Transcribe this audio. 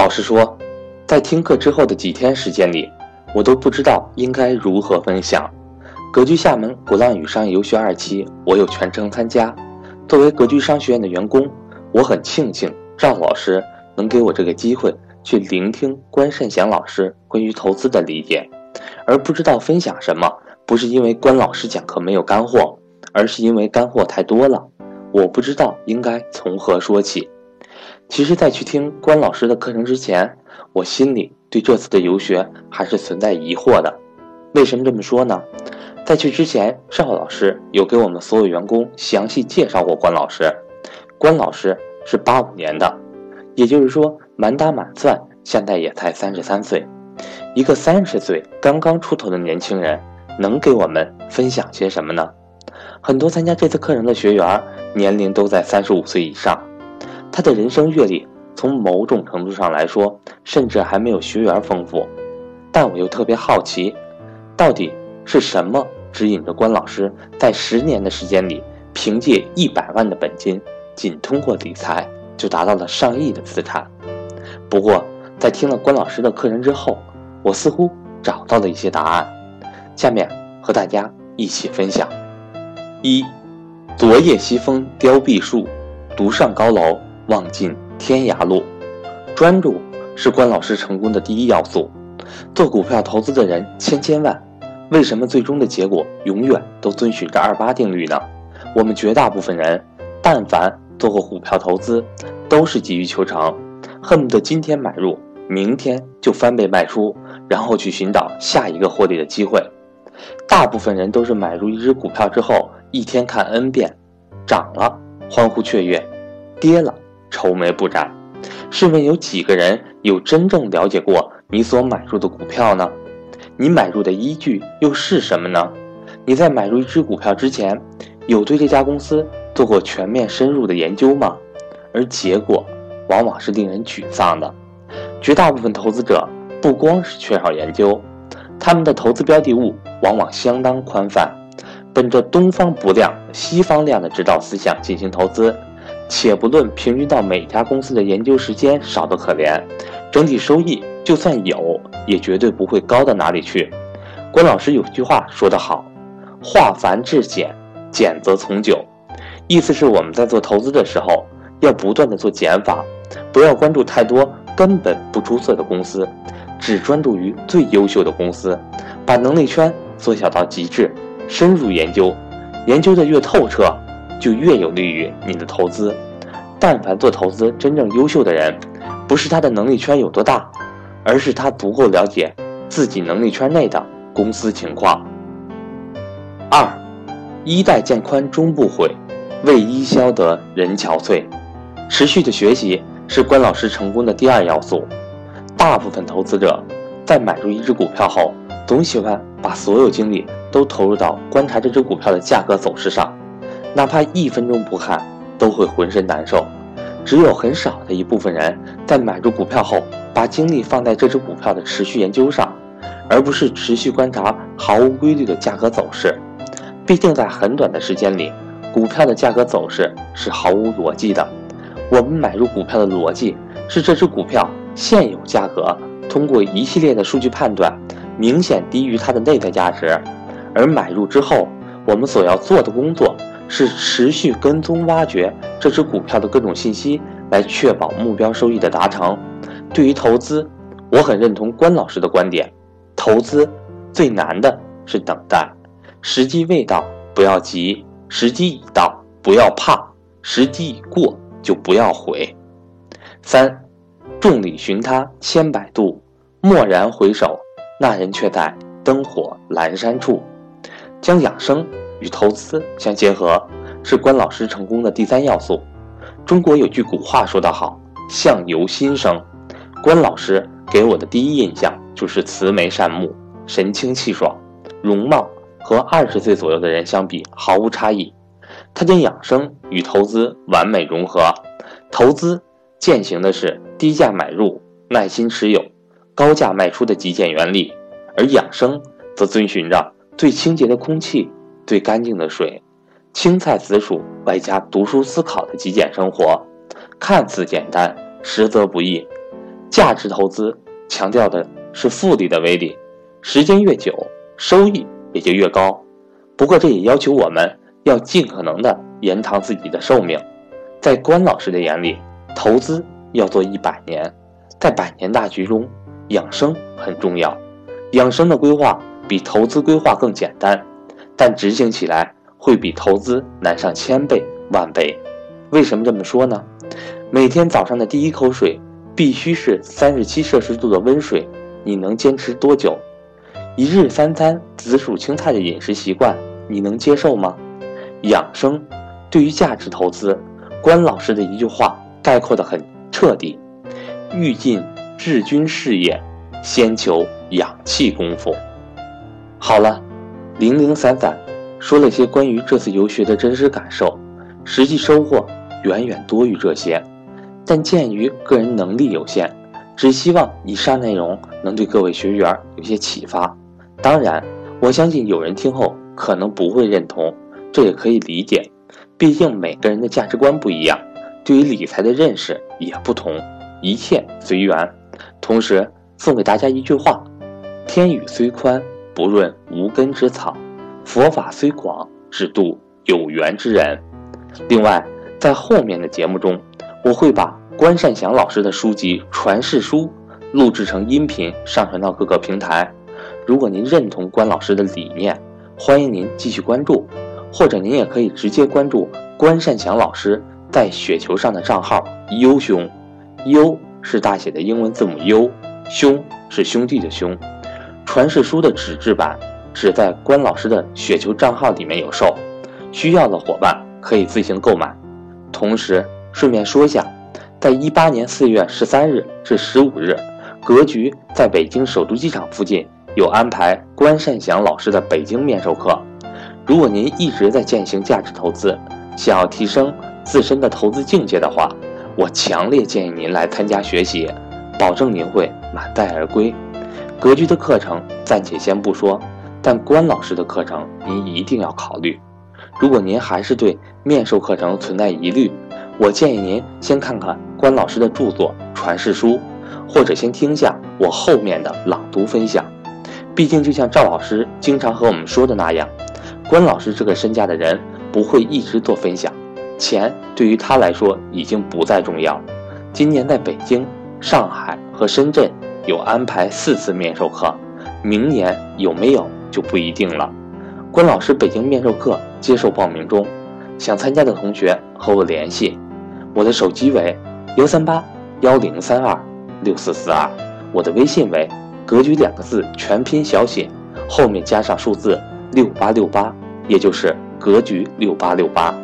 老实说，在听课之后的几天时间里，我都不知道应该如何分享。格局厦门鼓浪屿商业游学二期，我有全程参加。作为格局商学院的员工，我很庆幸赵老师能给我这个机会去聆听关胜祥老师关于投资的理解，而不知道分享什么。不是因为关老师讲课没有干货，而是因为干货太多了，我不知道应该从何说起。其实，在去听关老师的课程之前，我心里对这次的游学还是存在疑惑的。为什么这么说呢？在去之前，赵老师有给我们所有员工详细介绍过关老师。关老师是八五年的，也就是说，满打满算现在也才三十三岁。一个三十岁刚刚出头的年轻人，能给我们分享些什么呢？很多参加这次课程的学员年龄都在三十五岁以上。他的人生阅历，从某种程度上来说，甚至还没有学员丰富。但我又特别好奇，到底是什么指引着关老师在十年的时间里，凭借一百万的本金，仅通过理财就达到了上亿的资产？不过，在听了关老师的课程之后，我似乎找到了一些答案。下面和大家一起分享：一，昨夜西风凋碧树，独上高楼。望尽天涯路，专注是关老师成功的第一要素。做股票投资的人千千万，为什么最终的结果永远都遵循着二八定律呢？我们绝大部分人，但凡做过股票投资，都是急于求成，恨不得今天买入，明天就翻倍卖出，然后去寻找下一个获利的机会。大部分人都是买入一只股票之后，一天看 N 遍，涨了欢呼雀跃，跌了。愁眉不展，试问有几个人有真正了解过你所买入的股票呢？你买入的依据又是什么呢？你在买入一只股票之前，有对这家公司做过全面深入的研究吗？而结果往往是令人沮丧的。绝大部分投资者不光是缺少研究，他们的投资标的物往往相当宽泛，本着东方不亮西方亮的指导思想进行投资。且不论平均到每家公司的研究时间少得可怜，整体收益就算有，也绝对不会高到哪里去。关老师有句话说得好：“化繁至简，简则从久。”意思是我们在做投资的时候，要不断的做减法，不要关注太多根本不出色的公司，只专注于最优秀的公司，把能力圈缩小到极致，深入研究，研究的越透彻。就越有利于你的投资。但凡做投资真正优秀的人，不是他的能力圈有多大，而是他足够了解自己能力圈内的公司情况。二，衣带渐宽终不悔，为伊消得人憔悴。持续的学习是关老师成功的第二要素。大部分投资者在买入一只股票后，总喜欢把所有精力都投入到观察这只股票的价格走势上。哪怕一分钟不看，都会浑身难受。只有很少的一部分人在买入股票后，把精力放在这只股票的持续研究上，而不是持续观察毫无规律的价格走势。毕竟，在很短的时间里，股票的价格走势是毫无逻辑的。我们买入股票的逻辑是，这只股票现有价格通过一系列的数据判断，明显低于它的内在价值。而买入之后，我们所要做的工作。是持续跟踪挖掘这只股票的各种信息，来确保目标收益的达成。对于投资，我很认同关老师的观点：投资最难的是等待，时机未到不要急，时机已到不要怕，时机已过就不要悔。三，众里寻他千百度，蓦然回首，那人却在灯火阑珊处。将养生。与投资相结合，是关老师成功的第三要素。中国有句古话说得好：“相由心生。”关老师给我的第一印象就是慈眉善目、神清气爽，容貌和二十岁左右的人相比毫无差异。他将养生与投资完美融合。投资践行的是低价买入、耐心持有、高价卖出的极简原理，而养生则遵循着最清洁的空气。最干净的水，青菜紫薯外加读书思考的极简生活，看似简单，实则不易。价值投资强调的是复利的威力，时间越久，收益也就越高。不过这也要求我们要尽可能的延长自己的寿命。在关老师的眼里，投资要做一百年，在百年大局中，养生很重要。养生的规划比投资规划更简单，但执行起来会比投资难上千倍万倍。为什么这么说呢？每天早上的第一口水必须是三十七摄氏度的温水，你能坚持多久？一日三餐紫薯青菜的饮食习惯，你能接受吗？养生对于价值投资，关老师的一句话概括的很彻底：欲尽治军事业，先求养气功夫。好了，零零散散说了些关于这次游学的真实感受，实际收获远远多于这些。但鉴于个人能力有限，只希望以上内容能对各位学员有些启发。当然，我相信有人听后可能不会认同，这也可以理解。毕竟每个人的价值观不一样，对于理财的认识也不同，一切随缘。同时送给大家一句话：天宇虽宽，不润无根之草；佛法虽广，只渡有缘之人。另外，在后面的节目中，我会把关善祥老师的书籍《传世书》录制成音频，上传到各个平台。如果您认同关老师的理念，欢迎您继续关注，或者您也可以直接关注关善祥老师在雪球上的账号“优兄”，“优”是大写的英文字母 “U”，“ 兄”是兄弟的“兄”。《传世书》的纸质版只在关老师的雪球账号里面有售，需要的伙伴可以自行购买。同时，顺便说一下，在一八年四月十三日至十五日，格局在北京首都机场附近有安排关善祥老师的北京面授课。如果您一直在践行价值投资，想要提升自身的投资境界的话，我强烈建议您来参加学习，保证您会满载而归。格局的课程暂且先不说，但关老师的课程您一定要考虑。如果您还是对面授课程存在疑虑，我建议您先看看关老师的著作《传世书》，或者先听下我后面的朗读分享。毕竟，就像赵老师经常和我们说的那样，关老师这个身价的人不会一直做分享，钱对于他来说已经不再重要。今年在北京、上海和深圳有安排四次面授课，明年有没有就不一定了。关老师北京面授课接受报名中，想参加的同学和我联系。我的手机为幺三八幺零三二六四四二，我的微信为“格局”两个字全拼小写，后面加上数字六八六八，也就是“格局六八六八”。